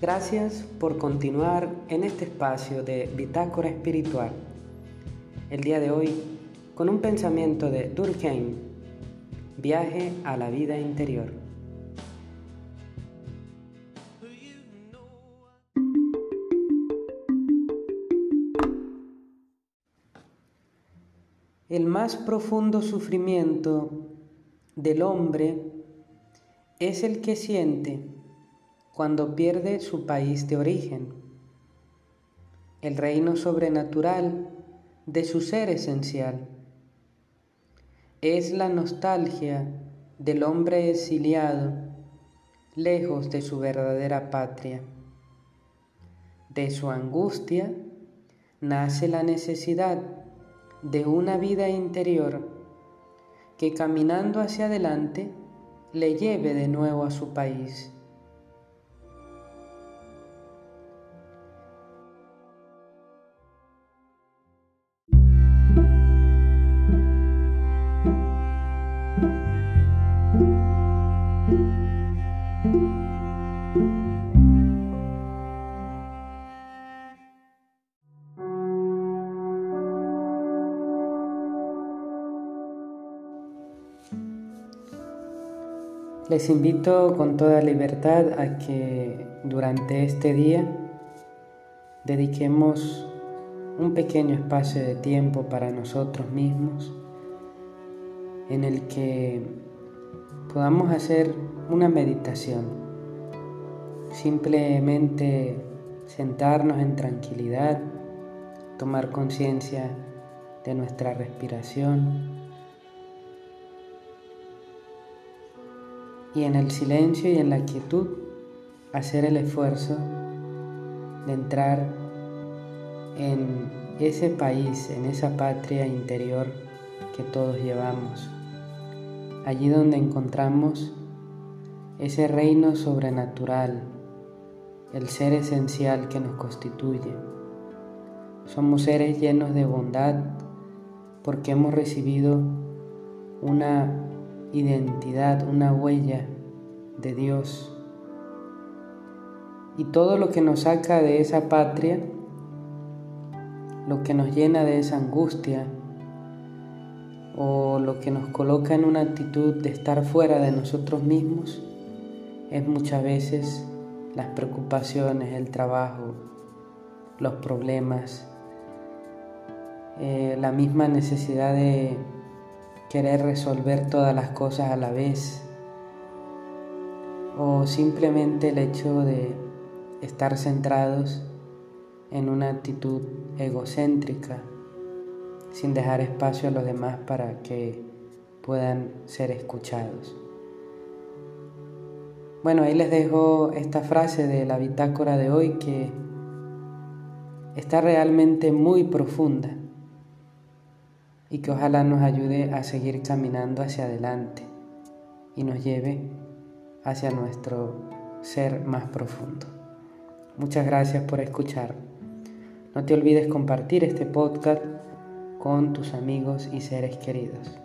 Gracias por continuar en este espacio de Bitácora Espiritual. El día de hoy con un pensamiento de Durkheim, viaje a la vida interior. El más profundo sufrimiento del hombre es el que siente cuando pierde su país de origen, el reino sobrenatural de su ser esencial. Es la nostalgia del hombre exiliado, lejos de su verdadera patria. De su angustia nace la necesidad de una vida interior que caminando hacia adelante le lleve de nuevo a su país. Les invito con toda libertad a que durante este día dediquemos un pequeño espacio de tiempo para nosotros mismos en el que podamos hacer una meditación. Simplemente sentarnos en tranquilidad, tomar conciencia de nuestra respiración y en el silencio y en la quietud hacer el esfuerzo de entrar en ese país, en esa patria interior que todos llevamos, allí donde encontramos ese reino sobrenatural, el ser esencial que nos constituye. Somos seres llenos de bondad porque hemos recibido una identidad, una huella de Dios. Y todo lo que nos saca de esa patria, lo que nos llena de esa angustia, o lo que nos coloca en una actitud de estar fuera de nosotros mismos, es muchas veces las preocupaciones, el trabajo, los problemas, eh, la misma necesidad de querer resolver todas las cosas a la vez o simplemente el hecho de estar centrados en una actitud egocéntrica sin dejar espacio a los demás para que puedan ser escuchados. Bueno, ahí les dejo esta frase de la bitácora de hoy que está realmente muy profunda y que ojalá nos ayude a seguir caminando hacia adelante y nos lleve hacia nuestro ser más profundo. Muchas gracias por escuchar. No te olvides compartir este podcast con tus amigos y seres queridos.